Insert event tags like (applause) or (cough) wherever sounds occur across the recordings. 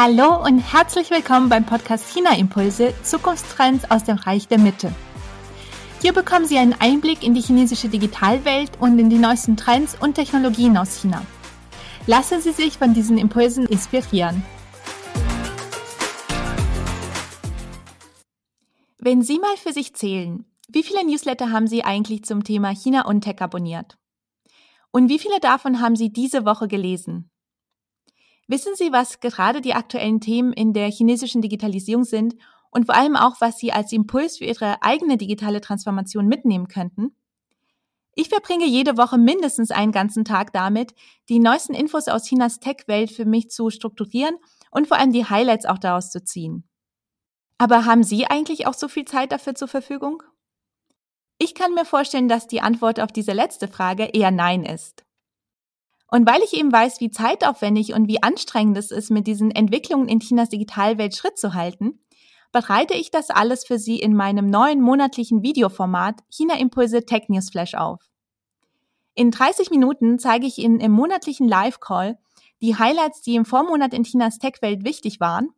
Hallo und herzlich willkommen beim Podcast China Impulse Zukunftstrends aus dem Reich der Mitte. Hier bekommen Sie einen Einblick in die chinesische Digitalwelt und in die neuesten Trends und Technologien aus China. Lassen Sie sich von diesen Impulsen inspirieren. Wenn Sie mal für sich zählen, wie viele Newsletter haben Sie eigentlich zum Thema China und Tech abonniert? Und wie viele davon haben Sie diese Woche gelesen? Wissen Sie, was gerade die aktuellen Themen in der chinesischen Digitalisierung sind und vor allem auch, was Sie als Impuls für Ihre eigene digitale Transformation mitnehmen könnten? Ich verbringe jede Woche mindestens einen ganzen Tag damit, die neuesten Infos aus Chinas Tech-Welt für mich zu strukturieren und vor allem die Highlights auch daraus zu ziehen. Aber haben Sie eigentlich auch so viel Zeit dafür zur Verfügung? Ich kann mir vorstellen, dass die Antwort auf diese letzte Frage eher Nein ist. Und weil ich eben weiß, wie zeitaufwendig und wie anstrengend es ist, mit diesen Entwicklungen in Chinas Digitalwelt Schritt zu halten, bereite ich das alles für Sie in meinem neuen monatlichen Videoformat China Impulse Tech News Flash auf. In 30 Minuten zeige ich Ihnen im monatlichen Live-Call die Highlights, die im Vormonat in Chinas Tech-Welt wichtig waren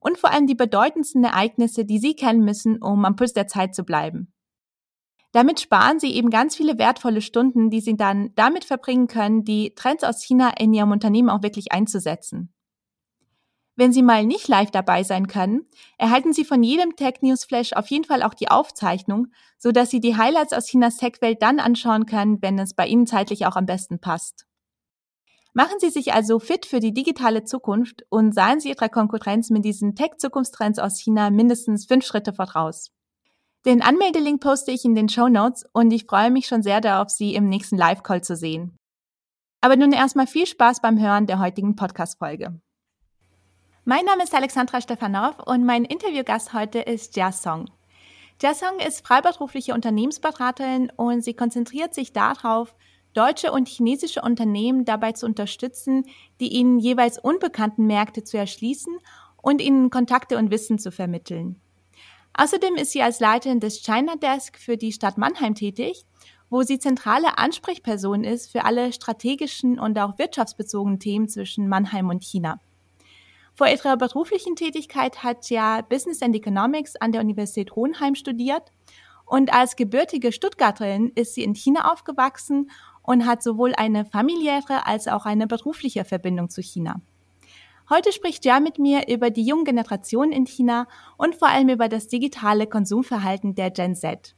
und vor allem die bedeutendsten Ereignisse, die Sie kennen müssen, um am Puls der Zeit zu bleiben. Damit sparen Sie eben ganz viele wertvolle Stunden, die Sie dann damit verbringen können, die Trends aus China in Ihrem Unternehmen auch wirklich einzusetzen. Wenn Sie mal nicht live dabei sein können, erhalten Sie von jedem Tech News Flash auf jeden Fall auch die Aufzeichnung, so dass Sie die Highlights aus Chinas Tech-Welt dann anschauen können, wenn es bei Ihnen zeitlich auch am besten passt. Machen Sie sich also fit für die digitale Zukunft und seien Sie Ihrer Konkurrenz mit diesen Tech-Zukunftstrends aus China mindestens fünf Schritte voraus. Den Anmeldelink poste ich in den Show Notes und ich freue mich schon sehr darauf, Sie im nächsten Live-Call zu sehen. Aber nun erstmal viel Spaß beim Hören der heutigen Podcast-Folge. Mein Name ist Alexandra Stefanov und mein Interviewgast heute ist Jia Song. Jia Song ist freiberufliche Unternehmensberaterin und sie konzentriert sich darauf, deutsche und chinesische Unternehmen dabei zu unterstützen, die ihnen jeweils unbekannten Märkte zu erschließen und ihnen Kontakte und Wissen zu vermitteln. Außerdem ist sie als Leiterin des China Desk für die Stadt Mannheim tätig, wo sie zentrale Ansprechperson ist für alle strategischen und auch wirtschaftsbezogenen Themen zwischen Mannheim und China. Vor ihrer beruflichen Tätigkeit hat sie ja Business and Economics an der Universität Hohenheim studiert und als gebürtige Stuttgarterin ist sie in China aufgewachsen und hat sowohl eine familiäre als auch eine berufliche Verbindung zu China. Heute spricht Ja mit mir über die junge Generation in China und vor allem über das digitale Konsumverhalten der Gen Z.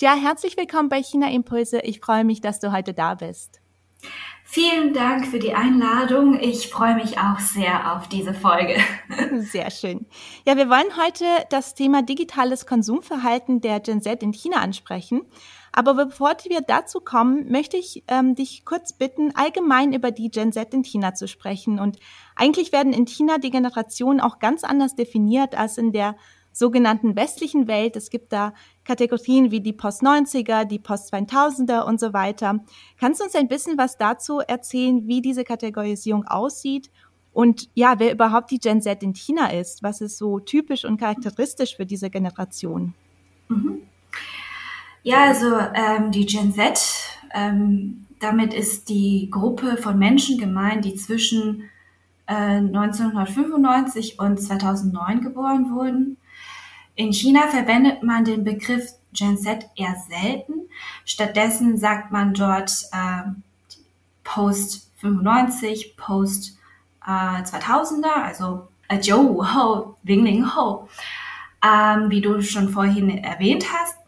Ja, herzlich willkommen bei China Impulse. Ich freue mich, dass du heute da bist. Vielen Dank für die Einladung. Ich freue mich auch sehr auf diese Folge. (laughs) Sehr schön. Ja, wir wollen heute das Thema digitales Konsumverhalten der Gen Z in China ansprechen. Aber bevor wir dazu kommen, möchte ich ähm, dich kurz bitten, allgemein über die Gen Z in China zu sprechen. Und eigentlich werden in China die Generationen auch ganz anders definiert als in der sogenannten westlichen Welt. Es gibt da Kategorien wie die Post-90er, die Post-2000er und so weiter. Kannst du uns ein bisschen was dazu erzählen, wie diese Kategorisierung aussieht und ja, wer überhaupt die Gen Z in China ist? Was ist so typisch und charakteristisch für diese Generation? Mhm. Ja, also ähm, die Gen Z, ähm, damit ist die Gruppe von Menschen gemeint, die zwischen äh, 1995 und 2009 geboren wurden. In China verwendet man den Begriff Gen Z eher selten. Stattdessen sagt man dort äh, Post 95, Post äh, 2000er, also äh, Zhou Ho, Wingling Ho, ähm, wie du schon vorhin erwähnt hast.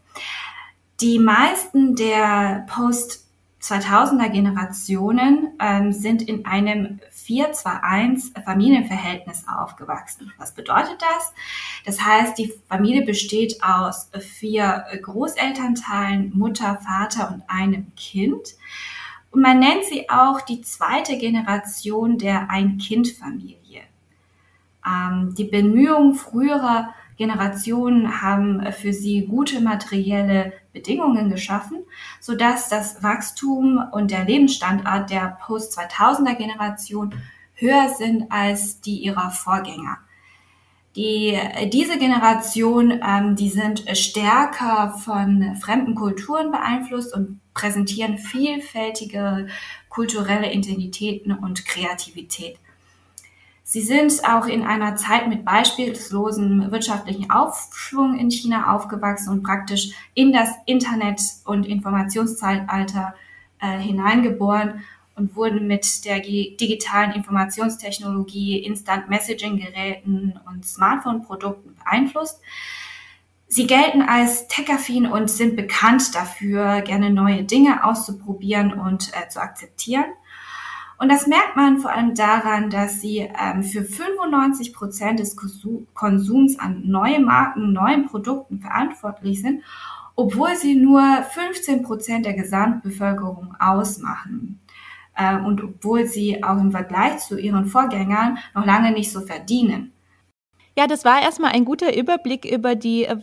Die meisten der Post-2000er Generationen ähm, sind in einem 4-2-1 Familienverhältnis aufgewachsen. Was bedeutet das? Das heißt, die Familie besteht aus vier Großelternteilen, Mutter, Vater und einem Kind. Und man nennt sie auch die zweite Generation der Ein-Kind-Familie. Ähm, die Bemühungen früherer Generationen haben für sie gute materielle Bedingungen geschaffen, sodass das Wachstum und der Lebensstandard der Post-2000er Generation höher sind als die ihrer Vorgänger. Die, diese Generation, ähm, die sind stärker von fremden Kulturen beeinflusst und präsentieren vielfältige kulturelle Identitäten und Kreativität. Sie sind auch in einer Zeit mit beispiellosen wirtschaftlichen Aufschwung in China aufgewachsen und praktisch in das Internet- und Informationszeitalter äh, hineingeboren und wurden mit der digitalen Informationstechnologie, Instant-Messaging-Geräten und Smartphone-Produkten beeinflusst. Sie gelten als tech-affin und sind bekannt dafür, gerne neue Dinge auszuprobieren und äh, zu akzeptieren. Und das merkt man vor allem daran, dass sie ähm, für 95 Prozent des Konsums an neue Marken, neuen Produkten verantwortlich sind, obwohl sie nur 15 Prozent der Gesamtbevölkerung ausmachen. Ähm, und obwohl sie auch im Vergleich zu ihren Vorgängern noch lange nicht so verdienen. Ja, das war erstmal ein guter Überblick über die äh,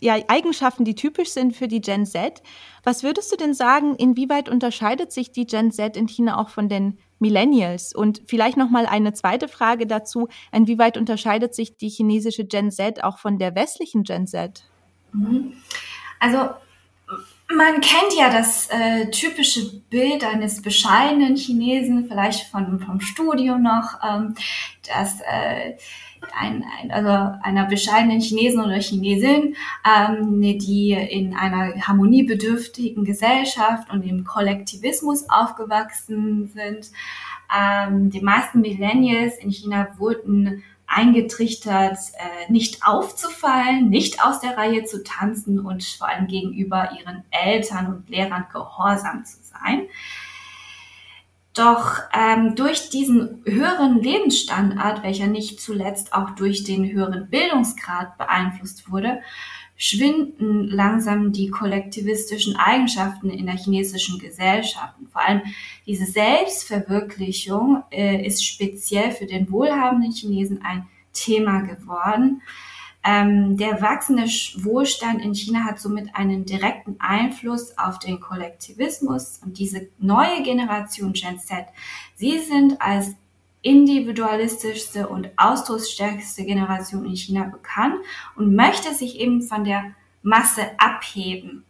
ja, Eigenschaften, die typisch sind für die Gen Z. Was würdest du denn sagen, inwieweit unterscheidet sich die Gen Z in China auch von den Millennials? Und vielleicht noch mal eine zweite Frage dazu: Inwieweit unterscheidet sich die chinesische Gen Z auch von der westlichen Gen Z? Mhm. Also man kennt ja das äh, typische Bild eines bescheidenen Chinesen, vielleicht von, vom Studio noch, ähm, dass äh, ein, ein, also einer bescheidenen Chinesen oder Chinesin, ähm, die in einer harmoniebedürftigen Gesellschaft und im Kollektivismus aufgewachsen sind. Ähm, die meisten Millennials in China wurden eingetrichtert, äh, nicht aufzufallen, nicht aus der Reihe zu tanzen und vor allem gegenüber ihren Eltern und Lehrern gehorsam zu sein. Doch ähm, durch diesen höheren Lebensstandard, welcher nicht zuletzt auch durch den höheren Bildungsgrad beeinflusst wurde, schwinden langsam die kollektivistischen Eigenschaften in der chinesischen Gesellschaft. Und vor allem diese Selbstverwirklichung äh, ist speziell für den wohlhabenden Chinesen ein Thema geworden. Ähm, der wachsende Wohlstand in China hat somit einen direkten Einfluss auf den Kollektivismus und diese neue Generation Gen Z, sie sind als individualistischste und ausdrucksstärkste Generation in China bekannt und möchte sich eben von der Masse abheben.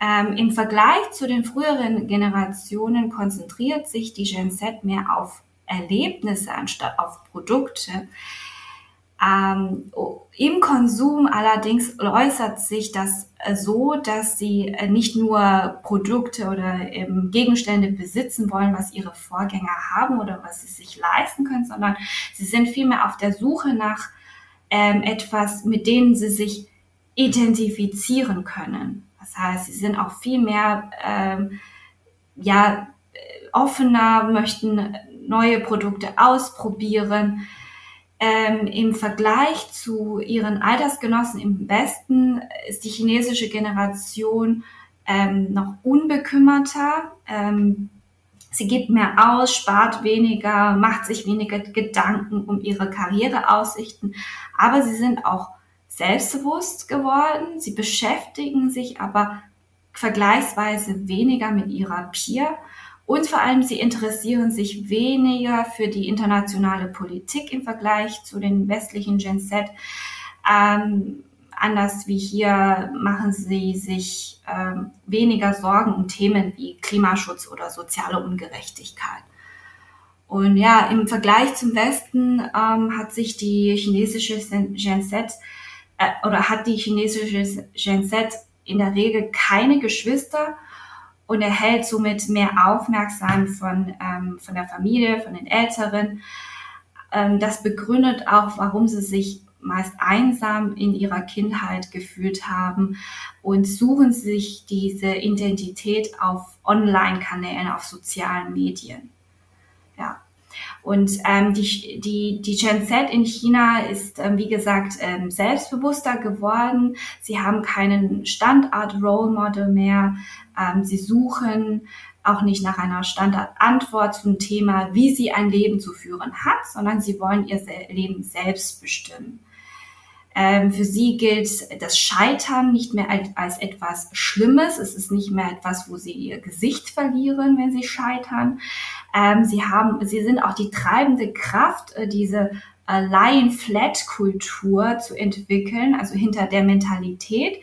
Ähm, Im Vergleich zu den früheren Generationen konzentriert sich die Gen Z mehr auf Erlebnisse anstatt auf Produkte. Ähm, Im Konsum allerdings äußert sich das äh, so, dass sie äh, nicht nur Produkte oder ähm, Gegenstände besitzen wollen, was ihre Vorgänger haben oder was sie sich leisten können, sondern sie sind vielmehr auf der Suche nach ähm, etwas, mit denen sie sich identifizieren können. Das heißt, sie sind auch viel mehr ähm, ja, äh, offener, möchten neue Produkte ausprobieren ähm, Im Vergleich zu ihren Altersgenossen im Westen ist die chinesische Generation ähm, noch unbekümmerter. Ähm, sie gibt mehr aus, spart weniger, macht sich weniger Gedanken um ihre Karriereaussichten, aber sie sind auch selbstbewusst geworden. Sie beschäftigen sich aber vergleichsweise weniger mit ihrer Peer und vor allem, sie interessieren sich weniger für die internationale Politik im Vergleich zu den westlichen Gen Z. Ähm, anders wie hier machen sie sich ähm, weniger Sorgen um Themen wie Klimaschutz oder soziale Ungerechtigkeit. Und ja, im Vergleich zum Westen ähm, hat sich die chinesische Gen Z äh, oder hat die chinesische Gen Z in der Regel keine Geschwister und erhält somit mehr Aufmerksam von, ähm, von der Familie, von den Älteren. Ähm, das begründet auch, warum sie sich meist einsam in ihrer Kindheit gefühlt haben und suchen sich diese Identität auf Online-Kanälen, auf sozialen Medien. Und ähm, die, die, die Gen Z in China ist, ähm, wie gesagt, ähm, selbstbewusster geworden. Sie haben keinen Standard-Role-Model mehr. Ähm, sie suchen auch nicht nach einer Standardantwort zum Thema, wie sie ein Leben zu führen hat, sondern sie wollen ihr Leben selbst bestimmen. Ähm, für sie gilt das Scheitern nicht mehr als etwas Schlimmes. Es ist nicht mehr etwas, wo sie ihr Gesicht verlieren, wenn sie scheitern. Ähm, sie haben, sie sind auch die treibende Kraft, äh, diese äh, Lion-Flat-Kultur zu entwickeln, also hinter der Mentalität,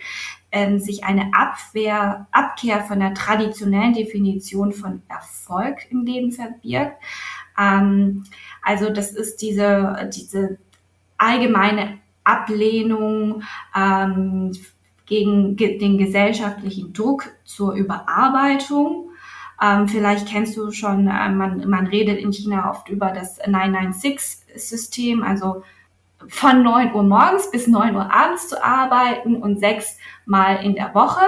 ähm, sich eine Abwehr, Abkehr von der traditionellen Definition von Erfolg im Leben verbirgt. Ähm, also das ist diese, diese allgemeine Ablehnung ähm, gegen den gesellschaftlichen Druck zur Überarbeitung. Ähm, vielleicht kennst du schon, äh, man, man redet in China oft über das 996-System, also von 9 Uhr morgens bis 9 Uhr abends zu arbeiten und sechs Mal in der Woche.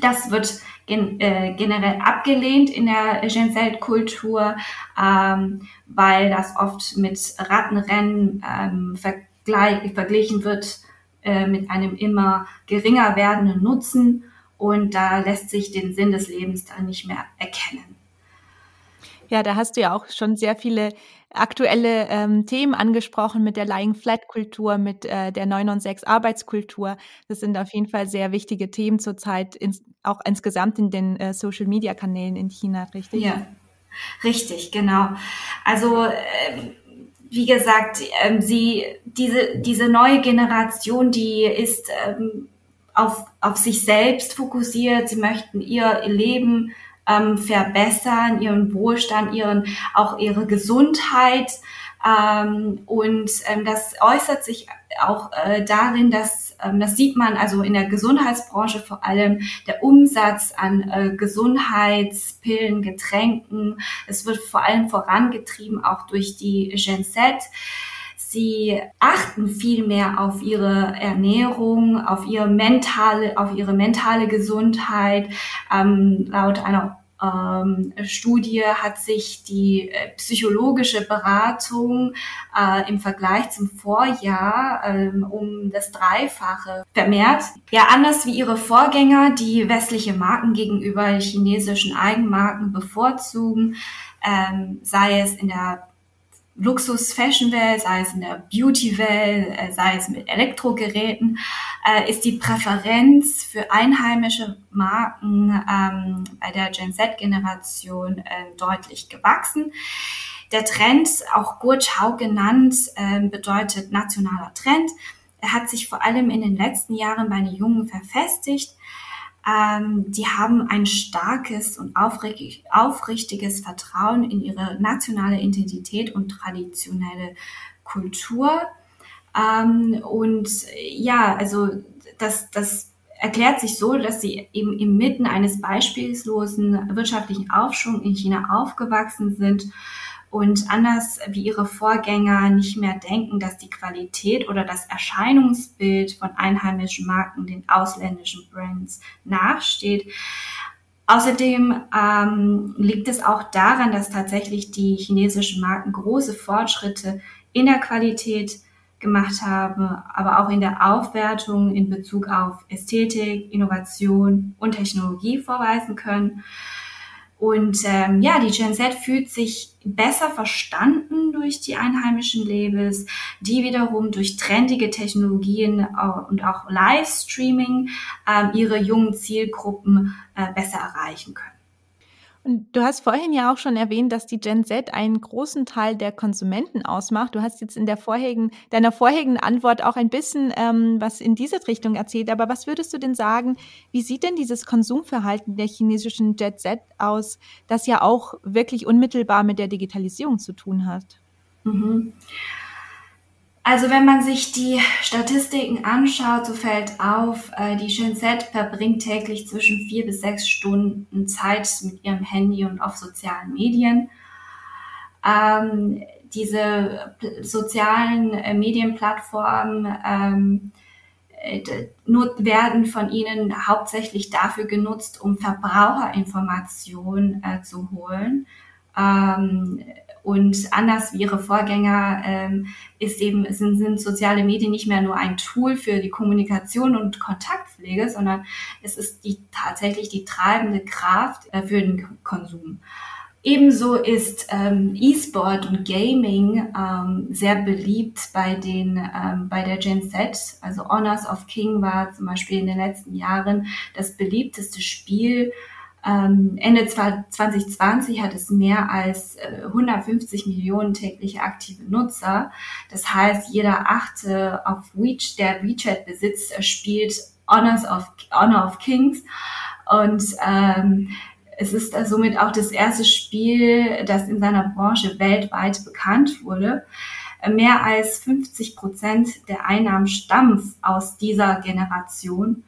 Das wird gen äh, generell abgelehnt in der Gen Z-Kultur, ähm, weil das oft mit Rattenrennen ähm, verglichen wird äh, mit einem immer geringer werdenden Nutzen und da lässt sich den Sinn des Lebens dann nicht mehr erkennen. Ja, da hast du ja auch schon sehr viele aktuelle ähm, Themen angesprochen mit der Lying Flat Kultur, mit äh, der 9 und 6 Arbeitskultur. Das sind auf jeden Fall sehr wichtige Themen zurzeit, ins, auch insgesamt in den äh, Social Media Kanälen in China, richtig? Ja, richtig, genau. Also äh, wie gesagt, ähm, sie diese diese neue Generation, die ist ähm, auf auf sich selbst fokussiert. Sie möchten ihr Leben ähm, verbessern, ihren Wohlstand, ihren, auch ihre Gesundheit. Ähm, und ähm, das äußert sich auch äh, darin, dass ähm, das sieht man also in der Gesundheitsbranche vor allem der Umsatz an äh, Gesundheitspillen, Getränken. Es wird vor allem vorangetrieben auch durch die Gen Z. Sie achten viel mehr auf ihre Ernährung, auf ihre mentale, auf ihre mentale Gesundheit. Ähm, laut einer ähm, Studie hat sich die äh, psychologische Beratung äh, im Vergleich zum Vorjahr ähm, um das Dreifache vermehrt. Ja, anders wie ihre Vorgänger, die westliche Marken gegenüber chinesischen Eigenmarken bevorzugen, ähm, sei es in der Luxus-Fashion-Welt, sei es in der Beauty-Welt, äh, sei es mit Elektrogeräten, äh, ist die Präferenz für einheimische Marken ähm, bei der Gen Z-Generation äh, deutlich gewachsen. Der Trend, auch Gurchau genannt, äh, bedeutet nationaler Trend. Er hat sich vor allem in den letzten Jahren bei den Jungen verfestigt ähm, die haben ein starkes und aufrichtiges Vertrauen in ihre nationale Identität und traditionelle Kultur. Ähm, und ja, also das, das erklärt sich so, dass sie eben inmitten eines beispielslosen wirtschaftlichen Aufschwung in China aufgewachsen sind und anders wie ihre Vorgänger nicht mehr denken, dass die Qualität oder das Erscheinungsbild von einheimischen Marken den ausländischen Brands nachsteht. Außerdem ähm, liegt es auch daran, dass tatsächlich die chinesischen Marken große Fortschritte in der Qualität gemacht haben, aber auch in der Aufwertung in Bezug auf Ästhetik, Innovation und Technologie vorweisen können. Und ähm, ja, die Gen Z fühlt sich besser verstanden durch die einheimischen Labels, die wiederum durch trendige Technologien äh, und auch Livestreaming äh, ihre jungen Zielgruppen äh, besser erreichen können. Und du hast vorhin ja auch schon erwähnt, dass die Gen Z einen großen Teil der Konsumenten ausmacht. Du hast jetzt in der vorherigen, deiner vorherigen Antwort auch ein bisschen ähm, was in diese Richtung erzählt. Aber was würdest du denn sagen, wie sieht denn dieses Konsumverhalten der chinesischen Gen Z aus, das ja auch wirklich unmittelbar mit der Digitalisierung zu tun hat? Mhm. Also wenn man sich die Statistiken anschaut, so fällt auf, äh, die Z verbringt täglich zwischen vier bis sechs Stunden Zeit mit ihrem Handy und auf sozialen Medien. Ähm, diese sozialen äh, Medienplattformen ähm, äh, werden von ihnen hauptsächlich dafür genutzt, um Verbraucherinformationen äh, zu holen. Ähm, und anders wie ihre Vorgänger ähm, ist eben, sind, sind soziale Medien nicht mehr nur ein Tool für die Kommunikation und Kontaktpflege, sondern es ist die, tatsächlich die treibende Kraft äh, für den Konsum. Ebenso ist ähm, E-Sport und Gaming ähm, sehr beliebt bei den ähm, bei der Gen Z. Also Honors of King war zum Beispiel in den letzten Jahren das beliebteste Spiel ähm, Ende 2020 hat es mehr als 150 äh, Millionen tägliche aktive Nutzer. Das heißt, jeder achte auf WeChat, der WeChat besitzt, spielt Honors of, Honor of Kings. Und ähm, es ist somit auch das erste Spiel, das in seiner Branche weltweit bekannt wurde. Mehr als 50 Prozent der Einnahmen stammen aus dieser Generation.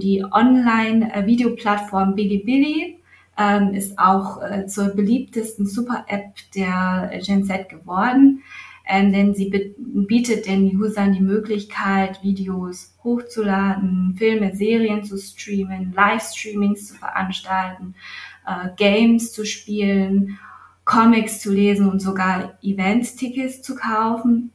Die Online-Videoplattform Bilibili ähm, ist auch äh, zur beliebtesten Super-App der Gen Z geworden, ähm, denn sie bietet den Usern die Möglichkeit, Videos hochzuladen, Filme, Serien zu streamen, Livestreamings zu veranstalten, äh, Games zu spielen Comics zu lesen und sogar Event-Tickets zu kaufen.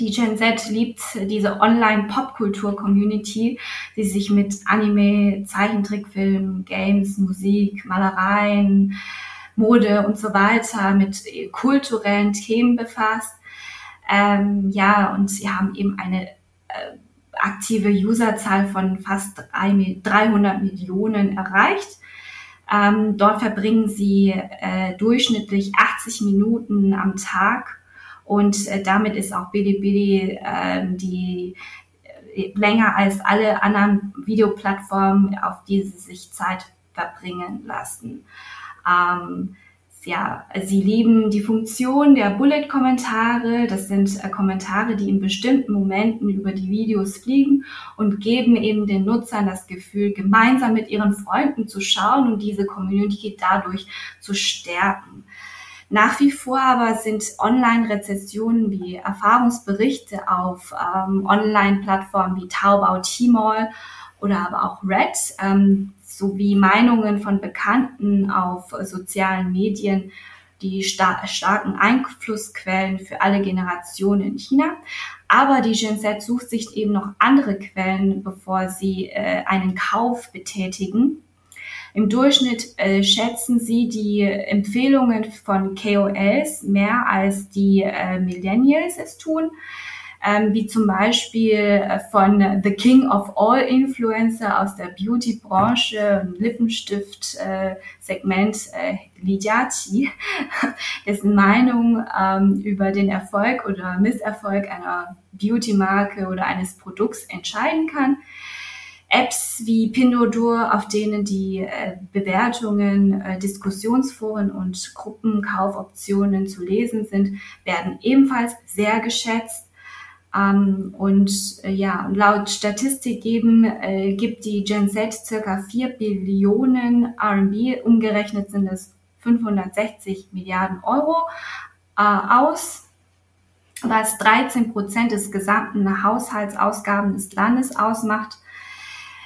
Die Gen Z liebt diese Online-Popkultur-Community, die sich mit Anime, Zeichentrickfilmen, Games, Musik, Malereien, Mode und so weiter mit kulturellen Themen befasst. Ähm, ja, und sie haben eben eine äh, aktive Userzahl von fast 300 Millionen erreicht. Ähm, dort verbringen sie äh, durchschnittlich 80 Minuten am Tag und äh, damit ist auch Bilibili äh, die länger als alle anderen Videoplattformen, auf die sie sich Zeit verbringen lassen. Ähm, ja, sie lieben die Funktion der Bullet-Kommentare. Das sind äh, Kommentare, die in bestimmten Momenten über die Videos fliegen und geben eben den Nutzern das Gefühl, gemeinsam mit ihren Freunden zu schauen und diese Community dadurch zu stärken. Nach wie vor aber sind Online-Rezessionen wie Erfahrungsberichte auf ähm, Online-Plattformen wie Taobao, Tmall oder aber auch Red ähm, sowie Meinungen von Bekannten auf sozialen Medien die star starken Einflussquellen für alle Generationen in China. Aber die Gen Z sucht sich eben noch andere Quellen, bevor sie äh, einen Kauf betätigen. Im Durchschnitt äh, schätzen sie die Empfehlungen von KOLs mehr als die äh, Millennials es tun ähm, wie zum Beispiel äh, von The King of All Influencer aus der Beauty-Branche, Lippenstift-Segment äh, äh, Li Jiaqi, (laughs) dessen Meinung ähm, über den Erfolg oder Misserfolg einer Beauty-Marke oder eines Produkts entscheiden kann. Apps wie Pindodur, auf denen die äh, Bewertungen, äh, Diskussionsforen und Gruppenkaufoptionen zu lesen sind, werden ebenfalls sehr geschätzt. Ähm, und äh, ja, laut Statistik geben, äh, gibt die Gen Z circa 4 Billionen RMB, umgerechnet sind es 560 Milliarden Euro, äh, aus, was 13 Prozent des gesamten Haushaltsausgaben des Landes ausmacht.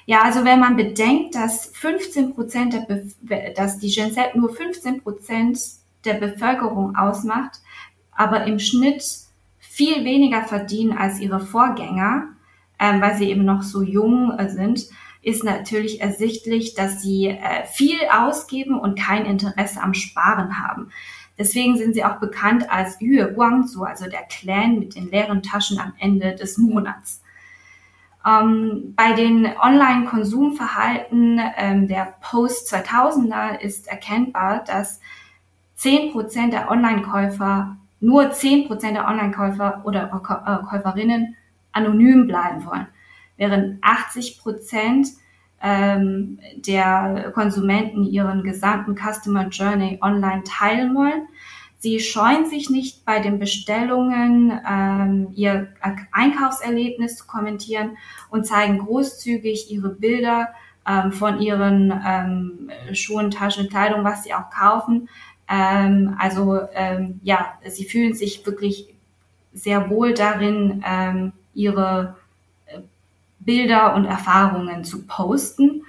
Ja, also wenn man bedenkt, dass 15 Prozent der, dass die Gen Z nur 15 Prozent der Bevölkerung ausmacht, aber im Schnitt viel weniger verdienen als ihre Vorgänger, ähm, weil sie eben noch so jung äh, sind, ist natürlich ersichtlich, dass sie äh, viel ausgeben und kein Interesse am Sparen haben. Deswegen sind sie auch bekannt als Yue Guangzhou, also der Clan mit den leeren Taschen am Ende des Monats. Ähm, bei den Online-Konsumverhalten ähm, der Post-2000er ist erkennbar, dass 10% der Online-Käufer nur 10% der Online-Käufer oder äh, Käuferinnen anonym bleiben wollen, während 80% ähm, der Konsumenten ihren gesamten Customer Journey online teilen wollen. Sie scheuen sich nicht bei den Bestellungen ähm, ihr Einkaufserlebnis zu kommentieren und zeigen großzügig ihre Bilder ähm, von ihren ähm, Schuhen, Taschen, Kleidung, was sie auch kaufen, ähm, also ähm, ja, sie fühlen sich wirklich sehr wohl darin, ähm, ihre äh, Bilder und Erfahrungen zu posten.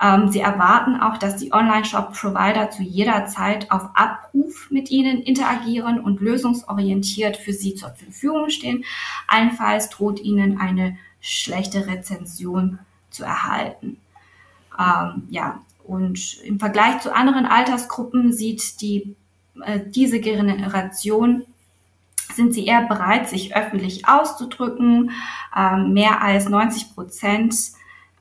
Ähm, sie erwarten auch, dass die Online-Shop-Provider zu jeder Zeit auf Abruf mit ihnen interagieren und lösungsorientiert für sie zur Verfügung stehen. Allenfalls droht ihnen eine schlechte Rezension zu erhalten. Ähm, ja, und im Vergleich zu anderen Altersgruppen sieht die, äh, diese Generation sind sie eher bereit, sich öffentlich auszudrücken. Ähm, mehr als 90 Prozent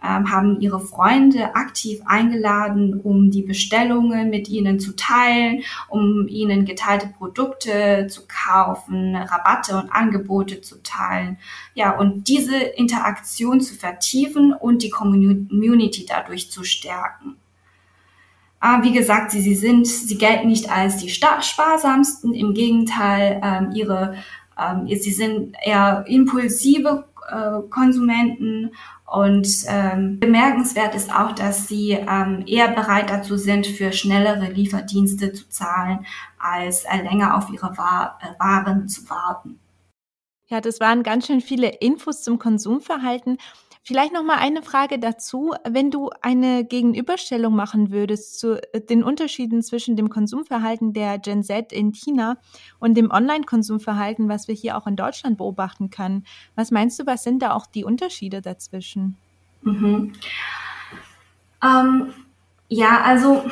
haben ihre Freunde aktiv eingeladen, um die Bestellungen mit ihnen zu teilen, um ihnen geteilte Produkte zu kaufen, Rabatte und Angebote zu teilen. Ja, und diese Interaktion zu vertiefen und die Community dadurch zu stärken. Aber wie gesagt, sie, sie sind, sie gelten nicht als die sparsamsten. Im Gegenteil, ähm, ihre, ähm, sie sind eher impulsive äh, Konsumenten und ähm, bemerkenswert ist auch, dass sie ähm, eher bereit dazu sind, für schnellere Lieferdienste zu zahlen, als äh, länger auf ihre War äh, Waren zu warten. Ja, das waren ganz schön viele Infos zum Konsumverhalten. Vielleicht noch mal eine Frage dazu, wenn du eine Gegenüberstellung machen würdest zu äh, den Unterschieden zwischen dem Konsumverhalten der Gen Z in China und dem Online-Konsumverhalten, was wir hier auch in Deutschland beobachten können. Was meinst du, was sind da auch die Unterschiede dazwischen? Mhm. Ähm, ja, also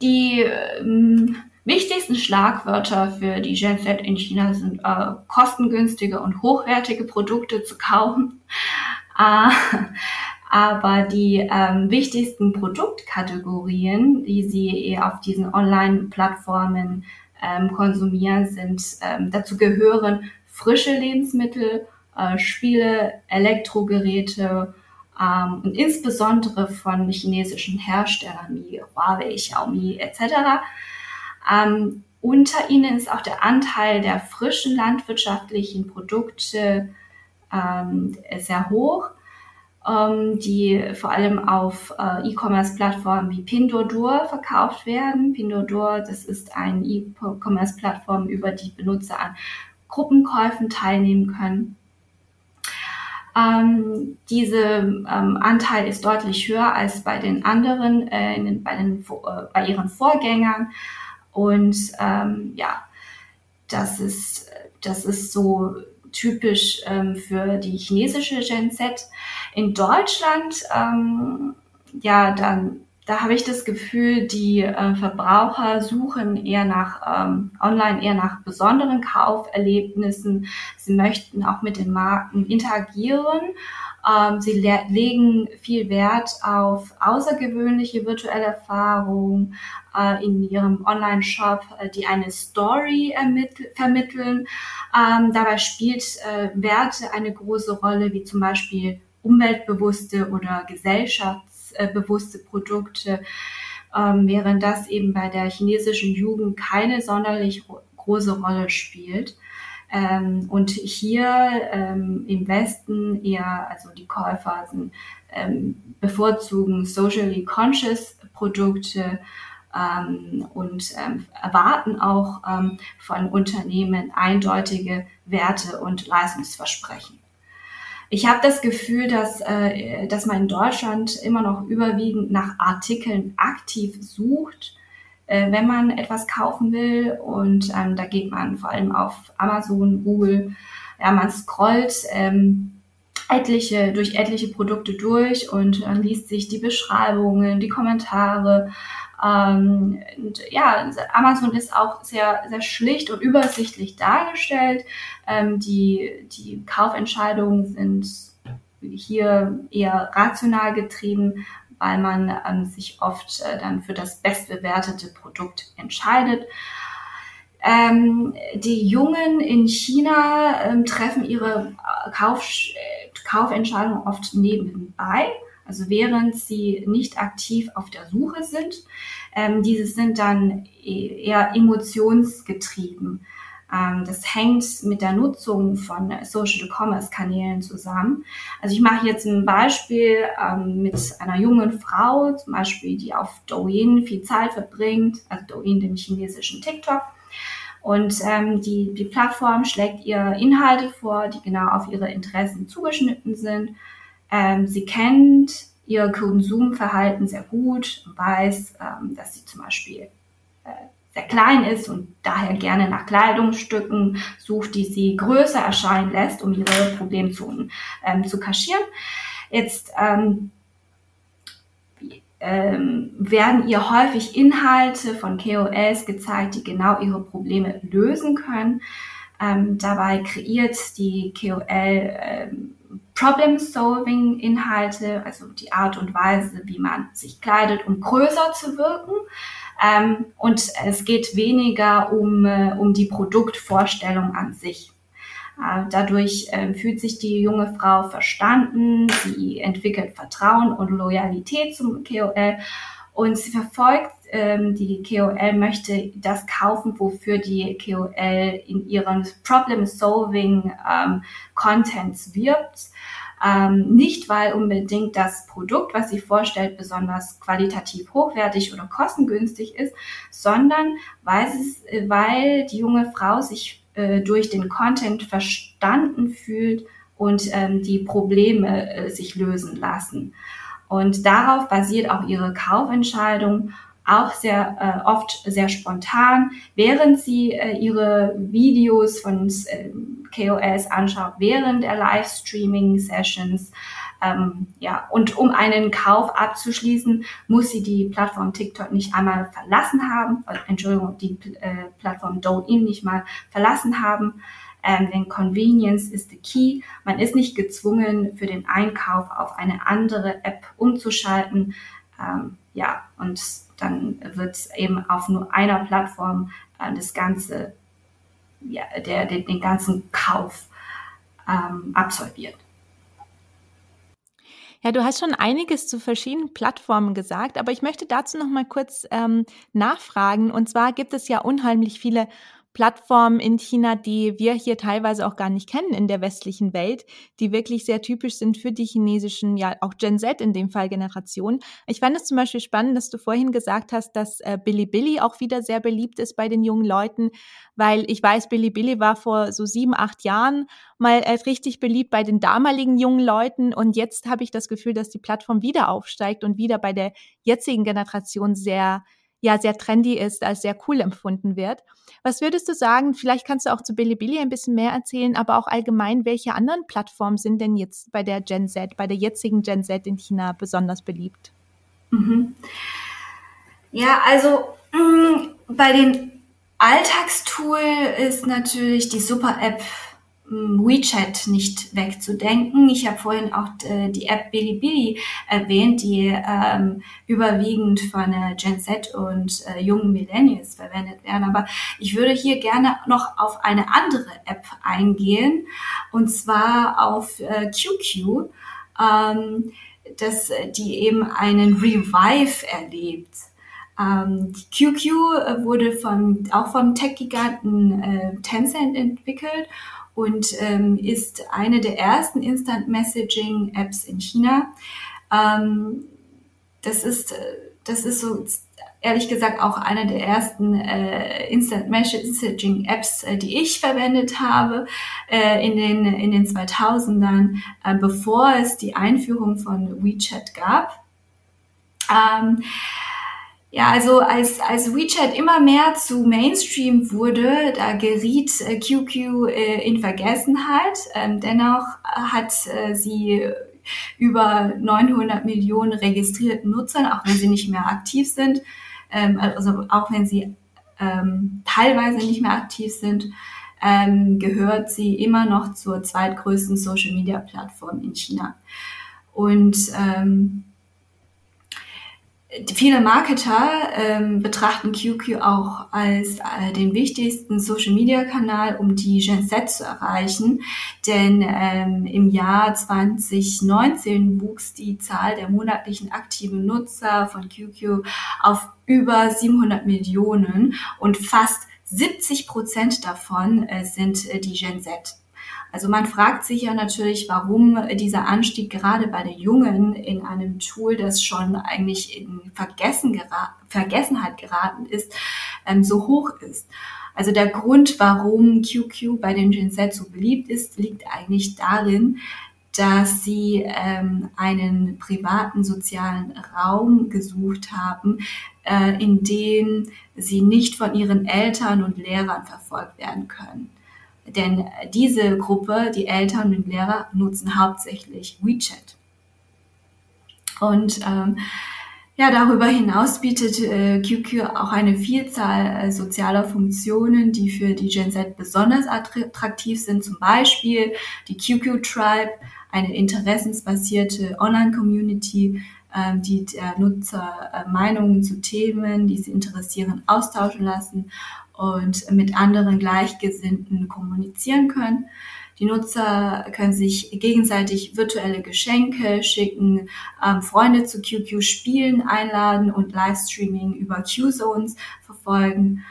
die ähm, wichtigsten Schlagwörter für die Gen Z in China sind äh, kostengünstige und hochwertige Produkte zu kaufen. (laughs) Äh, aber die ähm, wichtigsten Produktkategorien, die sie auf diesen Online-Plattformen ähm, konsumieren, sind ähm, dazu gehören frische Lebensmittel, äh, Spiele, Elektrogeräte ähm, und insbesondere von chinesischen Herstellern wie Huawei, Xiaomi etc. Ähm, unter ihnen ist auch der Anteil der frischen landwirtschaftlichen Produkte ähm, sehr hoch, ähm, die vor allem auf äh, E-Commerce-Plattformen wie Pinduoduo verkauft werden. Pinduoduo, das ist eine E-Commerce-Plattform, über die Benutzer an Gruppenkäufen teilnehmen können. Ähm, diese ähm, Anteil ist deutlich höher als bei den anderen, äh, den, bei, den, äh, bei ihren Vorgängern. Und ähm, ja, das ist, das ist so typisch ähm, für die chinesische Gen Z. In Deutschland, ähm, ja, dann da habe ich das Gefühl, die äh, Verbraucher suchen eher nach ähm, online eher nach besonderen Kauferlebnissen. Sie möchten auch mit den Marken interagieren ähm, sie le legen viel Wert auf außergewöhnliche virtuelle Erfahrungen äh, in ihrem Online-Shop, äh, die eine Story vermitteln. Ähm, dabei spielt äh, Werte eine große Rolle, wie zum Beispiel umweltbewusste oder gesellschaftsbewusste Produkte, ähm, während das eben bei der chinesischen Jugend keine sonderlich große Rolle spielt. Ähm, und hier ähm, im Westen eher, also die Käufer sind, ähm, bevorzugen socially conscious Produkte ähm, und ähm, erwarten auch von Unternehmen eindeutige Werte und Leistungsversprechen. Ich habe das Gefühl, dass, äh, dass man in Deutschland immer noch überwiegend nach Artikeln aktiv sucht äh, wenn man etwas kaufen will. Und ähm, da geht man vor allem auf Amazon, Google. Ja, man scrollt ähm, etliche, durch etliche Produkte durch und äh, liest sich die Beschreibungen, die Kommentare. Ähm, und ja, Amazon ist auch sehr, sehr schlicht und übersichtlich dargestellt. Ähm, die, die Kaufentscheidungen sind hier eher rational getrieben weil man ähm, sich oft äh, dann für das bestbewertete Produkt entscheidet. Ähm, die Jungen in China ähm, treffen ihre Kauf, Kaufentscheidung oft nebenbei, also während sie nicht aktiv auf der Suche sind. Ähm, diese sind dann e-, eher emotionsgetrieben. Ähm, das hängt mit der Nutzung von Social Commerce Kanälen zusammen. Also ich mache jetzt ein Beispiel ähm, mit einer jungen Frau, zum Beispiel, die auf Douyin viel Zeit verbringt, also Douyin, dem chinesischen TikTok. Und ähm, die, die Plattform schlägt ihr Inhalte vor, die genau auf ihre Interessen zugeschnitten sind. Ähm, sie kennt ihr Konsumverhalten sehr gut weiß, ähm, dass sie zum Beispiel äh, sehr klein ist und daher gerne nach Kleidungsstücken sucht, die sie größer erscheinen lässt, um ihre Problemzonen ähm, zu kaschieren. Jetzt ähm, ähm, werden ihr häufig Inhalte von KOLs gezeigt, die genau ihre Probleme lösen können. Ähm, dabei kreiert die KOL ähm, Problem-Solving-Inhalte, also die Art und Weise, wie man sich kleidet, um größer zu wirken. Ähm, und es geht weniger um, äh, um die Produktvorstellung an sich. Äh, dadurch äh, fühlt sich die junge Frau verstanden, sie entwickelt Vertrauen und Loyalität zum KOL und sie verfolgt ähm, die KOL möchte das kaufen, wofür die KOL in ihren Problem-Solving ähm, wirbt. Ähm, nicht, weil unbedingt das Produkt, was sie vorstellt, besonders qualitativ hochwertig oder kostengünstig ist, sondern weil, es, weil die junge Frau sich äh, durch den Content verstanden fühlt und ähm, die Probleme äh, sich lösen lassen. Und darauf basiert auch ihre Kaufentscheidung auch sehr äh, oft sehr spontan, während sie äh, ihre Videos von äh, KOS anschaut, während der Livestreaming-Sessions. Ähm, ja, und um einen Kauf abzuschließen, muss sie die Plattform TikTok nicht einmal verlassen haben, äh, Entschuldigung, die äh, Plattform Douyin nicht mal verlassen haben. Ähm, denn Convenience ist the key. Man ist nicht gezwungen, für den Einkauf auf eine andere App umzuschalten. Ähm, ja, und dann wird eben auf nur einer Plattform äh, das ganze, ja, der, den, den ganzen Kauf ähm, absolviert. Ja, du hast schon einiges zu verschiedenen Plattformen gesagt, aber ich möchte dazu noch mal kurz ähm, nachfragen. Und zwar gibt es ja unheimlich viele Plattformen in China, die wir hier teilweise auch gar nicht kennen in der westlichen Welt, die wirklich sehr typisch sind für die chinesischen, ja auch Gen Z in dem Fall Generation. Ich fand es zum Beispiel spannend, dass du vorhin gesagt hast, dass äh, Bilibili auch wieder sehr beliebt ist bei den jungen Leuten, weil ich weiß, Bilibili war vor so sieben, acht Jahren mal äh, richtig beliebt bei den damaligen jungen Leuten und jetzt habe ich das Gefühl, dass die Plattform wieder aufsteigt und wieder bei der jetzigen Generation sehr ja sehr trendy ist, als sehr cool empfunden wird. Was würdest du sagen? Vielleicht kannst du auch zu Bilibili ein bisschen mehr erzählen, aber auch allgemein, welche anderen Plattformen sind denn jetzt bei der Gen Z, bei der jetzigen Gen Z in China besonders beliebt? Mhm. Ja, also mh, mm, bei den Alltagstool ist natürlich die Super-App WeChat nicht wegzudenken. Ich habe vorhin auch äh, die App Bilibili erwähnt, die ähm, überwiegend von äh, Gen Z und äh, jungen Millennials verwendet werden. Aber ich würde hier gerne noch auf eine andere App eingehen, und zwar auf äh, QQ, ähm, das, die eben einen Revive erlebt. Ähm, QQ äh, wurde von, auch vom Tech-Giganten äh, Tencent entwickelt und ähm, ist eine der ersten Instant Messaging Apps in China. Ähm, das ist, das ist so ehrlich gesagt auch eine der ersten äh, Instant Messaging Apps, äh, die ich verwendet habe äh, in den in den 2000ern, äh, bevor es die Einführung von WeChat gab. Ähm, ja, also als, als WeChat immer mehr zu Mainstream wurde, da geriet äh, QQ äh, in Vergessenheit. Ähm, dennoch hat äh, sie über 900 Millionen registrierten Nutzern, auch wenn sie nicht mehr aktiv sind, ähm, also auch wenn sie ähm, teilweise nicht mehr aktiv sind, gehört sie immer noch zur zweitgrößten Social-Media-Plattform in China. Und ähm, Viele Marketer ähm, betrachten QQ auch als äh, den wichtigsten Social-Media-Kanal, um die Gen Z zu erreichen. Denn ähm, im Jahr 2019 wuchs die Zahl der monatlichen aktiven Nutzer von QQ auf über 700 Millionen und fast 70 Prozent davon äh, sind äh, die Gen Z. Also man fragt sich ja natürlich, warum dieser Anstieg gerade bei den Jungen in einem Tool, das schon eigentlich in Vergessen gera Vergessenheit geraten ist, ähm, so hoch ist. Also der Grund, warum QQ bei den Gen Z so beliebt ist, liegt eigentlich darin, dass sie ähm, einen privaten sozialen Raum gesucht haben, äh, in dem sie nicht von ihren Eltern und Lehrern verfolgt werden können. Denn diese Gruppe, die Eltern und Lehrer, nutzen hauptsächlich WeChat. Und ähm, ja, darüber hinaus bietet äh, QQ auch eine Vielzahl äh, sozialer Funktionen, die für die Gen Z besonders attraktiv sind. Zum Beispiel die QQ Tribe, eine interessensbasierte Online-Community, ähm, die der Nutzer äh, Meinungen zu Themen, die sie interessieren, austauschen lassen und mit anderen Gleichgesinnten kommunizieren können. Die Nutzer können sich gegenseitig virtuelle Geschenke schicken, ähm, Freunde zu QQ-Spielen einladen und Livestreaming über Q-Zones verfolgen.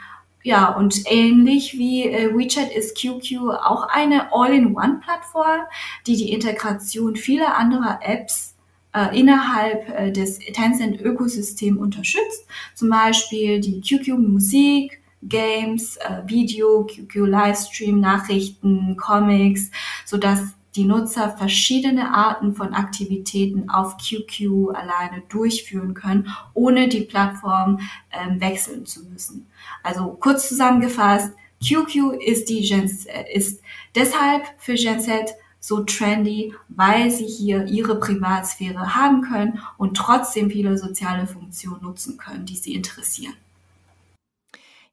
Ja, und ähnlich wie äh, WeChat ist QQ auch eine All-in-One-Plattform, die die Integration vieler anderer Apps äh, innerhalb äh, des Tencent-Ökosystems unterstützt. Zum Beispiel die QQ Musik, Games, äh, Video, QQ Livestream, Nachrichten, Comics, so dass die Nutzer verschiedene Arten von Aktivitäten auf QQ alleine durchführen können, ohne die Plattform ähm, wechseln zu müssen. Also kurz zusammengefasst, QQ ist die Gen ist deshalb für Gen Z so trendy, weil sie hier ihre Privatsphäre haben können und trotzdem viele soziale Funktionen nutzen können, die sie interessieren.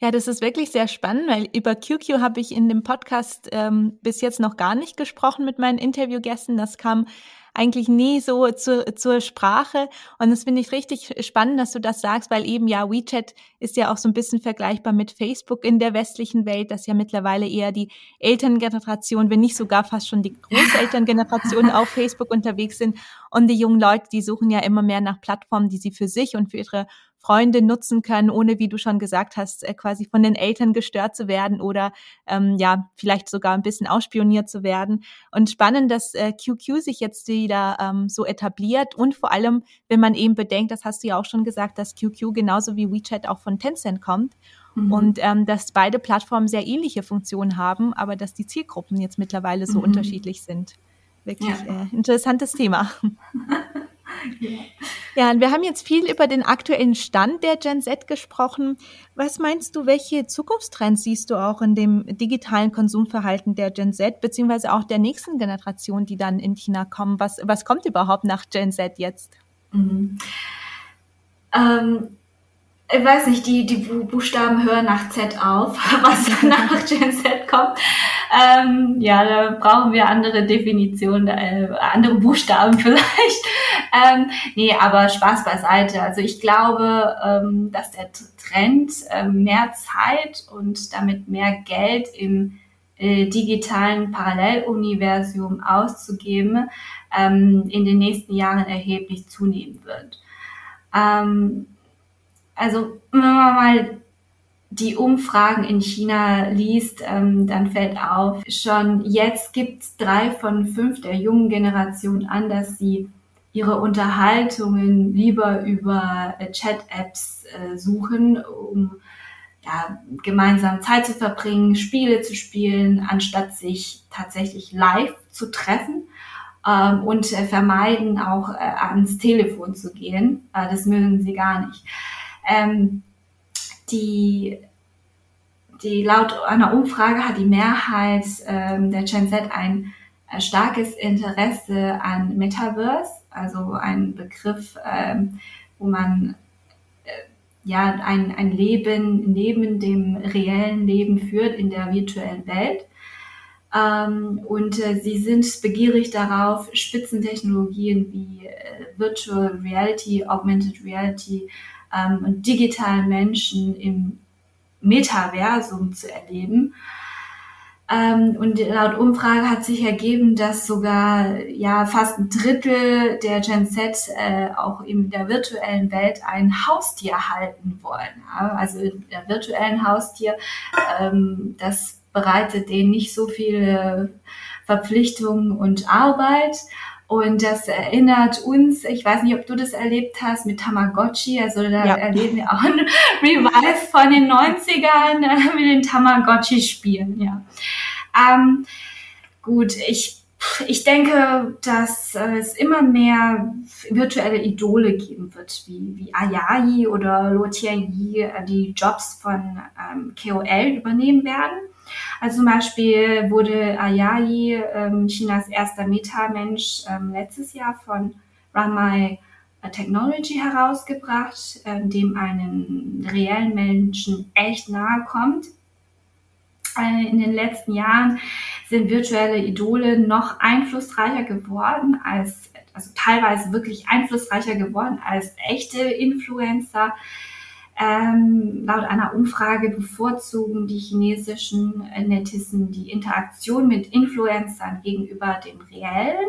Ja, das ist wirklich sehr spannend, weil über QQ habe ich in dem Podcast ähm, bis jetzt noch gar nicht gesprochen mit meinen Interviewgästen. Das kam eigentlich nie so zur, zur Sprache. Und das finde ich richtig spannend, dass du das sagst, weil eben ja WeChat ist ja auch so ein bisschen vergleichbar mit Facebook in der westlichen Welt, das ja mittlerweile eher die Elterngeneration, wenn nicht sogar fast schon die Großelterngeneration auf Facebook unterwegs sind. Und die jungen Leute, die suchen ja immer mehr nach Plattformen, die sie für sich und für ihre Freunde nutzen können, ohne, wie du schon gesagt hast, äh, quasi von den Eltern gestört zu werden oder ähm, ja, vielleicht sogar ein bisschen ausspioniert zu werden. Und spannend, dass äh, QQ sich jetzt wieder ähm, so etabliert und vor allem, wenn man eben bedenkt, das hast du ja auch schon gesagt, dass QQ genauso wie WeChat auch von Tencent kommt. Mhm. Und ähm, dass beide Plattformen sehr ähnliche Funktionen haben, aber dass die Zielgruppen jetzt mittlerweile so mhm. unterschiedlich sind. Wirklich ja. äh, interessantes Thema. (laughs) (laughs) Ja. Und wir haben jetzt viel über den aktuellen Stand der Gen Z gesprochen. Was meinst du, welche Zukunftstrends siehst du auch in dem digitalen Konsumverhalten der Gen Z, beziehungsweise auch der nächsten Generation, die dann in China kommen? Was, was kommt überhaupt nach Gen Z jetzt? Mhm. Ähm, ich weiß nicht, die, die Buchstaben hören nach Z auf, (laughs) was nach (laughs) Gen Z kommt. Ähm, ja, da brauchen wir andere Definitionen, äh, andere Buchstaben (laughs) vielleicht. Ähm, nee, aber Spaß beiseite. Also ich glaube, ähm, dass der Trend, äh, mehr Zeit und damit mehr Geld im äh, digitalen Paralleluniversum auszugeben, ähm, in den nächsten Jahren erheblich zunehmen wird. Ähm, also wenn man mal die Umfragen in China liest, ähm, dann fällt auf, schon jetzt gibt es drei von fünf der jungen Generation an, dass sie ihre Unterhaltungen lieber über äh, Chat-Apps äh, suchen, um ja, gemeinsam Zeit zu verbringen, Spiele zu spielen, anstatt sich tatsächlich live zu treffen ähm, und äh, vermeiden auch äh, ans Telefon zu gehen. Äh, das mögen sie gar nicht. Ähm, die, die laut einer Umfrage hat die Mehrheit ähm, der Gen Z ein äh, starkes Interesse an Metaverse, also ein Begriff, ähm, wo man äh, ja ein, ein Leben neben dem reellen Leben führt in der virtuellen Welt. Ähm, und äh, sie sind begierig darauf, Spitzentechnologien wie äh, Virtual Reality, Augmented Reality ähm, und digitalen Menschen im Metaversum zu erleben. Ähm, und laut Umfrage hat sich ergeben, dass sogar ja fast ein Drittel der Gen Z äh, auch in der virtuellen Welt ein Haustier halten wollen. Also der virtuellen Haustier, ähm, das bereitet denen nicht so viel Verpflichtungen und Arbeit. Und das erinnert uns, ich weiß nicht, ob du das erlebt hast mit Tamagotchi, also da ja. erleben wir auch ein (laughs) Revive von den 90ern äh, mit den Tamagotchi-Spielen, ja. Ähm, gut, ich, ich denke, dass es immer mehr virtuelle Idole geben wird, wie, wie Ayayi oder Lo Tianyi, äh, die Jobs von ähm, KOL übernehmen werden. Also zum Beispiel wurde Ayayi, ähm, Chinas erster Meta-Mensch, ähm, letztes Jahr von Ramai Technology herausgebracht, äh, dem einen reellen Menschen echt nahe kommt. Äh, in den letzten Jahren sind virtuelle Idole noch einflussreicher geworden als, also teilweise wirklich einflussreicher geworden als echte Influencer. Ähm, laut einer Umfrage bevorzugen die chinesischen Netizen die Interaktion mit Influencern gegenüber dem reellen.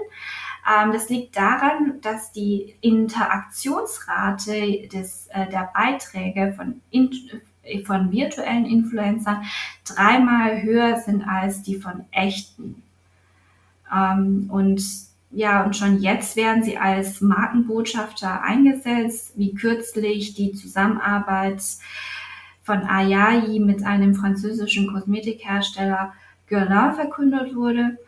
Ähm, das liegt daran, dass die Interaktionsrate des, äh, der Beiträge von, in, von virtuellen Influencern dreimal höher sind als die von echten. Ähm, und ja, und schon jetzt werden sie als Markenbotschafter eingesetzt, wie kürzlich die Zusammenarbeit von Ayayi mit einem französischen Kosmetikhersteller Guerlain verkündet wurde.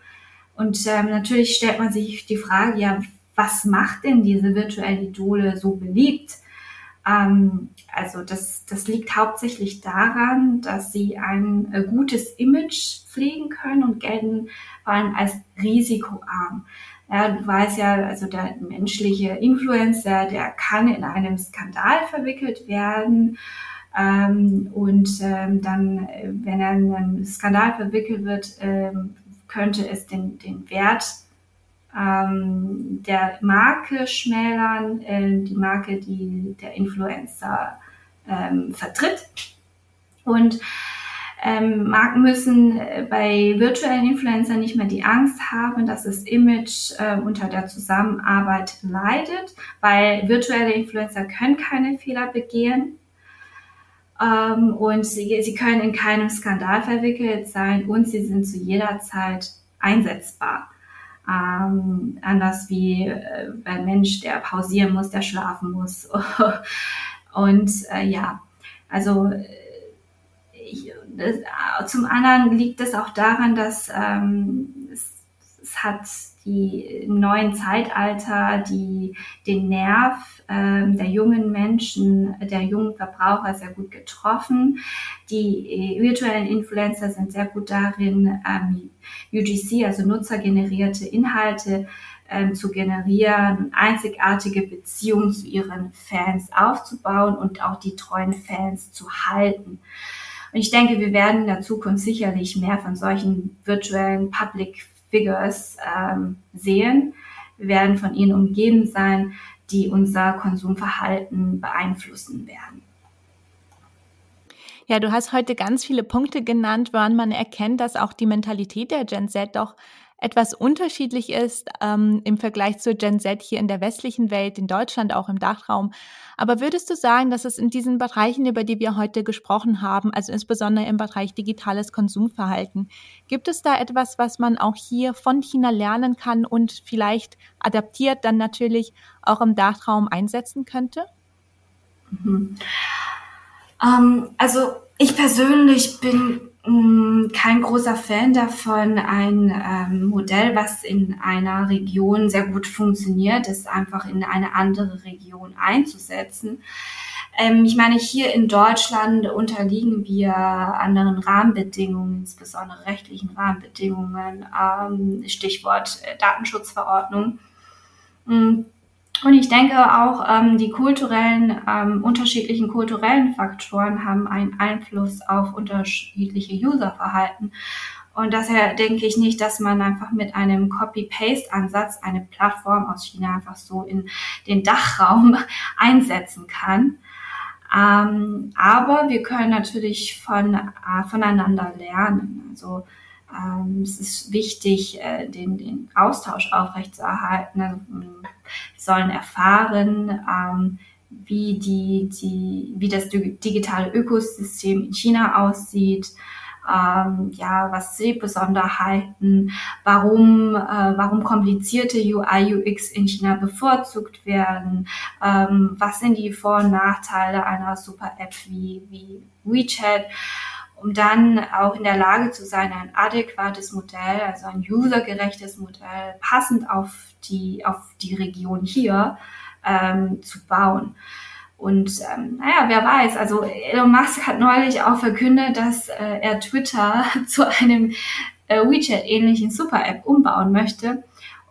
Und ähm, natürlich stellt man sich die Frage, ja, was macht denn diese virtuellen Idole so beliebt? Ähm, also das, das liegt hauptsächlich daran, dass sie ein äh, gutes Image pflegen können und gelten vor allem als risikoarm. Ja, du weißt ja, also der menschliche Influencer, der kann in einem Skandal verwickelt werden. Ähm, und ähm, dann, wenn er in einen Skandal verwickelt wird, ähm, könnte es den, den Wert ähm, der Marke schmälern, äh, die Marke, die der Influencer ähm, vertritt. Und ähm, Marken müssen äh, bei virtuellen Influencern nicht mehr die Angst haben, dass das Image äh, unter der Zusammenarbeit leidet, weil virtuelle Influencer können keine Fehler begehen. Ähm, und sie, sie können in keinem Skandal verwickelt sein und sie sind zu jeder Zeit einsetzbar. Ähm, anders wie äh, ein Mensch, der pausieren muss, der schlafen muss. (laughs) und äh, ja, also ich, das, zum anderen liegt es auch daran, dass ähm, es, es hat die neuen Zeitalter die, den Nerv ähm, der jungen Menschen, der jungen Verbraucher sehr gut getroffen. Die äh, virtuellen Influencer sind sehr gut darin, ähm, UGC, also nutzergenerierte Inhalte ähm, zu generieren, einzigartige Beziehungen zu ihren Fans aufzubauen und auch die treuen Fans zu halten. Und ich denke, wir werden in der Zukunft sicherlich mehr von solchen virtuellen Public Figures ähm, sehen. Wir werden von ihnen umgeben sein, die unser Konsumverhalten beeinflussen werden. Ja, du hast heute ganz viele Punkte genannt, woran man erkennt, dass auch die Mentalität der Gen Z doch etwas unterschiedlich ist ähm, im Vergleich zur Gen Z hier in der westlichen Welt, in Deutschland, auch im Dachraum. Aber würdest du sagen, dass es in diesen Bereichen, über die wir heute gesprochen haben, also insbesondere im Bereich digitales Konsumverhalten, gibt es da etwas, was man auch hier von China lernen kann und vielleicht adaptiert dann natürlich auch im Dachraum einsetzen könnte? Mhm. Ähm, also ich persönlich bin kein großer Fan davon, ein ähm, Modell, was in einer Region sehr gut funktioniert, ist einfach in eine andere Region einzusetzen. Ähm, ich meine, hier in Deutschland unterliegen wir anderen Rahmenbedingungen, insbesondere rechtlichen Rahmenbedingungen, ähm, Stichwort äh, Datenschutzverordnung. Mm, und ich denke auch, ähm, die kulturellen, ähm, unterschiedlichen kulturellen Faktoren haben einen Einfluss auf unterschiedliche Userverhalten. Und daher denke ich nicht, dass man einfach mit einem Copy-Paste-Ansatz eine Plattform aus China einfach so in den Dachraum (laughs) einsetzen kann. Ähm, aber wir können natürlich von, äh, voneinander lernen. Also ähm, es ist wichtig, äh, den, den Austausch aufrechtzuerhalten. Also, sollen erfahren, ähm, wie, die, die, wie das digitale Ökosystem in China aussieht, ähm, ja, was sind Besonderheiten, warum, äh, warum komplizierte UI, UX in China bevorzugt werden, ähm, was sind die Vor- und Nachteile einer Super-App wie, wie WeChat, um dann auch in der Lage zu sein, ein adäquates Modell, also ein usergerechtes Modell, passend auf die, auf die Region hier ähm, zu bauen. Und ähm, naja, wer weiß, also Elon Musk hat neulich auch verkündet, dass äh, er Twitter (laughs) zu einem äh, WeChat-ähnlichen Super-App umbauen möchte.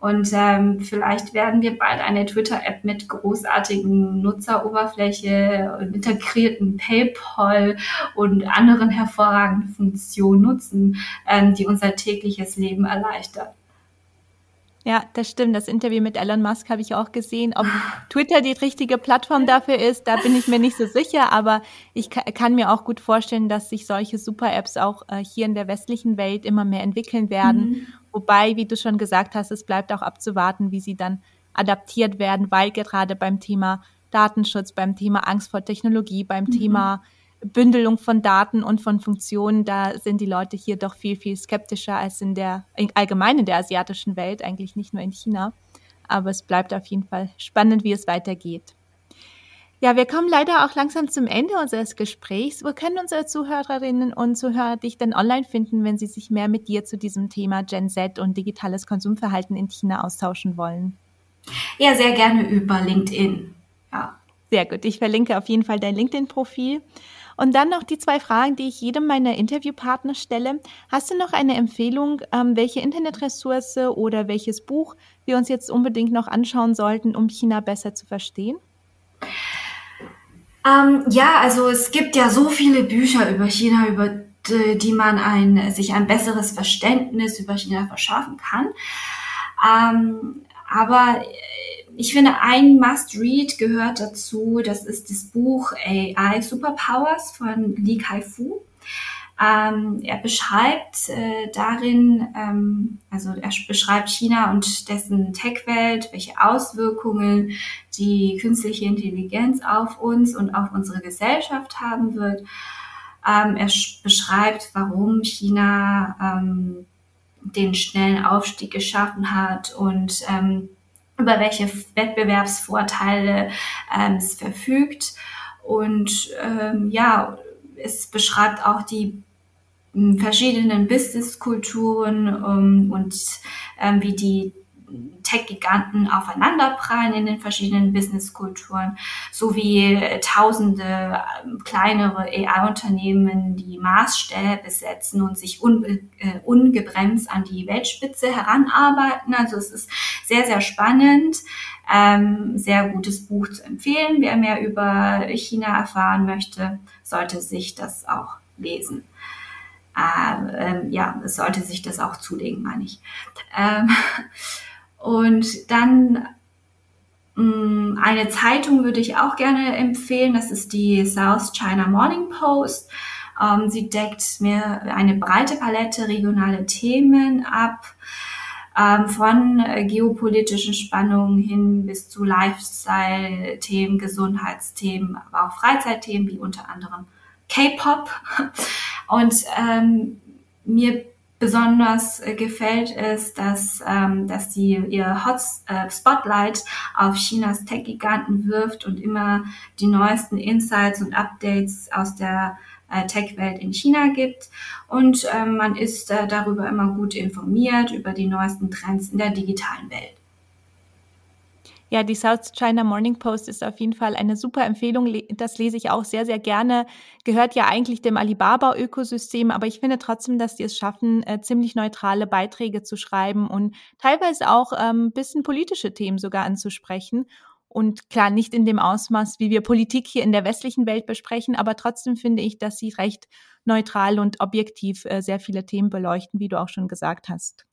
Und ähm, vielleicht werden wir bald eine Twitter-App mit großartigen Nutzeroberfläche, integrierten PayPal und anderen hervorragenden Funktionen nutzen, ähm, die unser tägliches Leben erleichtern. Ja, das stimmt. Das Interview mit Elon Musk habe ich auch gesehen. Ob Twitter die richtige Plattform dafür ist, da bin ich mir nicht so sicher. Aber ich kann mir auch gut vorstellen, dass sich solche Super-Apps auch äh, hier in der westlichen Welt immer mehr entwickeln werden. Mhm. Wobei, wie du schon gesagt hast, es bleibt auch abzuwarten, wie sie dann adaptiert werden, weil gerade beim Thema Datenschutz, beim Thema Angst vor Technologie, beim mhm. Thema Bündelung von Daten und von Funktionen, da sind die Leute hier doch viel, viel skeptischer als in der, allgemein in der asiatischen Welt, eigentlich nicht nur in China. Aber es bleibt auf jeden Fall spannend, wie es weitergeht. Ja, wir kommen leider auch langsam zum Ende unseres Gesprächs. Wo können unsere Zuhörerinnen und Zuhörer dich denn online finden, wenn sie sich mehr mit dir zu diesem Thema Gen Z und digitales Konsumverhalten in China austauschen wollen? Ja, sehr gerne über LinkedIn. Ja. Sehr gut. Ich verlinke auf jeden Fall dein LinkedIn-Profil. Und dann noch die zwei Fragen, die ich jedem meiner Interviewpartner stelle. Hast du noch eine Empfehlung, ähm, welche Internetressource oder welches Buch wir uns jetzt unbedingt noch anschauen sollten, um China besser zu verstehen? Ähm, ja, also es gibt ja so viele Bücher über China, über die, man ein, sich ein besseres Verständnis über China verschaffen kann. Ähm, aber ich finde, ein Must-Read gehört dazu. Das ist das Buch AI Superpowers von Li Kai-Fu. Ähm, er beschreibt äh, darin, ähm, also er beschreibt China und dessen Tech-Welt, welche Auswirkungen die künstliche Intelligenz auf uns und auf unsere Gesellschaft haben wird. Ähm, er beschreibt, warum China ähm, den schnellen Aufstieg geschaffen hat und ähm, über welche Wettbewerbsvorteile ähm, es verfügt. Und ähm, ja, es beschreibt auch die hm, verschiedenen Businesskulturen ähm, und ähm, wie die Tech-Giganten aufeinanderprallen in den verschiedenen Businesskulturen, sowie äh, tausende ähm, kleinere AI-Unternehmen, die Maßstäbe setzen und sich unbe äh, ungebremst an die Weltspitze heranarbeiten. Also es ist sehr, sehr spannend. Ähm, sehr gutes Buch zu empfehlen. Wer mehr über China erfahren möchte, sollte sich das auch lesen. Äh, ja, es sollte sich das auch zulegen, meine ich. Ähm, und dann mh, mm, eine Zeitung würde ich auch gerne empfehlen. Das ist die South China Morning Post. Ähm, sie deckt mir eine breite Palette regionale Themen ab, ähm, von äh, geopolitischen Spannungen hin bis zu Lifestyle-Themen, Gesundheitsthemen, aber auch Freizeitthemen wie unter anderem K-Pop. (laughs) Und ähm, mir besonders äh, gefällt, ist, dass, ähm, dass sie ihr Hot äh, Spotlight auf Chinas Tech-Giganten wirft und immer die neuesten Insights und Updates aus der äh, Tech-Welt in China gibt. Und ähm, man ist äh, darüber immer gut informiert, über die neuesten Trends in der digitalen Welt. Ja, die South China Morning Post ist auf jeden Fall eine super Empfehlung. Das lese ich auch sehr, sehr gerne. Gehört ja eigentlich dem Alibaba-Ökosystem, aber ich finde trotzdem, dass die es schaffen, äh, ziemlich neutrale Beiträge zu schreiben und teilweise auch ähm, bisschen politische Themen sogar anzusprechen. Und klar, nicht in dem Ausmaß, wie wir Politik hier in der westlichen Welt besprechen, aber trotzdem finde ich, dass sie recht neutral und objektiv äh, sehr viele Themen beleuchten, wie du auch schon gesagt hast.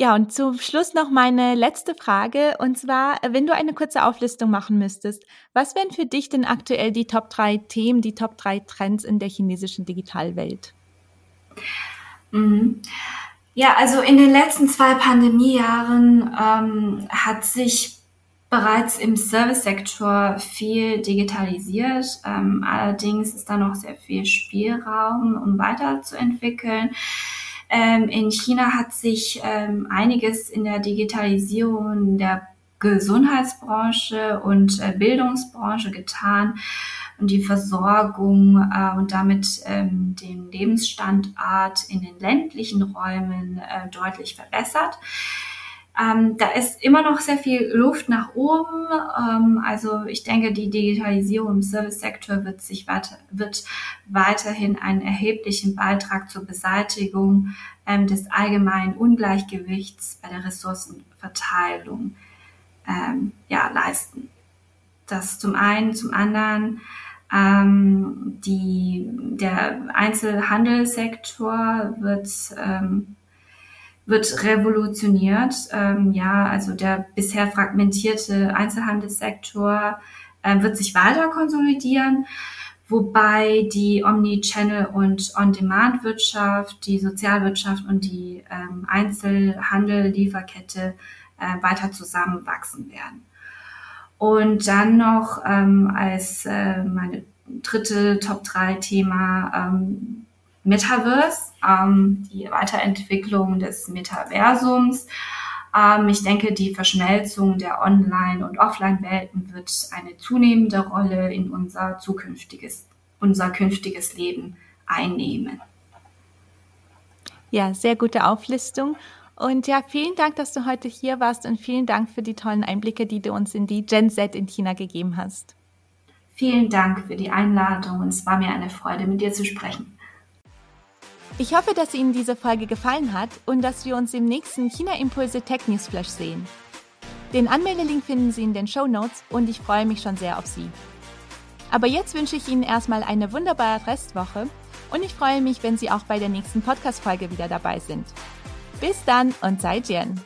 Ja, und zum Schluss noch meine letzte Frage. Und zwar, wenn du eine kurze Auflistung machen müsstest, was wären für dich denn aktuell die Top 3 Themen, die Top 3 Trends in der chinesischen Digitalwelt? Mhm. Ja, also in den letzten zwei Pandemiejahren ähm, hat sich bereits im Service-Sektor viel digitalisiert. Ähm, allerdings ist da noch sehr viel Spielraum, um weiterzuentwickeln. Ähm, in China hat sich ähm, einiges in der Digitalisierung der Gesundheitsbranche und äh, Bildungsbranche getan und die Versorgung äh, und damit ähm, den Lebensstandard in den ländlichen Räumen äh, deutlich verbessert. Ähm, da ist immer noch sehr viel Luft nach oben. Ähm, also ich denke, die Digitalisierung im Service-Sektor wird sich weiter, wird weiterhin einen erheblichen Beitrag zur Beseitigung ähm, des allgemeinen Ungleichgewichts bei der Ressourcenverteilung ähm, ja, leisten. Das zum einen, zum anderen ähm, die, der Einzelhandelssektor wird ähm, wird revolutioniert. Ähm, ja, also der bisher fragmentierte Einzelhandelssektor äh, wird sich weiter konsolidieren, wobei die Omnichannel- und On-Demand-Wirtschaft, die Sozialwirtschaft und die ähm, Einzelhandel-Lieferkette äh, weiter zusammenwachsen werden. Und dann noch ähm, als äh, meine dritte Top-3-Thema ähm, Metaverse, ähm, die Weiterentwicklung des Metaversums. Ähm, ich denke, die Verschmelzung der Online- und Offline-Welten wird eine zunehmende Rolle in unser zukünftiges, unser künftiges Leben einnehmen. Ja, sehr gute Auflistung. Und ja, vielen Dank, dass du heute hier warst und vielen Dank für die tollen Einblicke, die du uns in die Gen Z in China gegeben hast. Vielen Dank für die Einladung und es war mir eine Freude, mit dir zu sprechen. Ich hoffe, dass Ihnen diese Folge gefallen hat und dass wir uns im nächsten China Impulse Tech News Flash sehen. Den Anmeldelink finden Sie in den Show Notes und ich freue mich schon sehr auf Sie. Aber jetzt wünsche ich Ihnen erstmal eine wunderbare Restwoche und ich freue mich, wenn Sie auch bei der nächsten Podcast-Folge wieder dabei sind. Bis dann und sei Jen!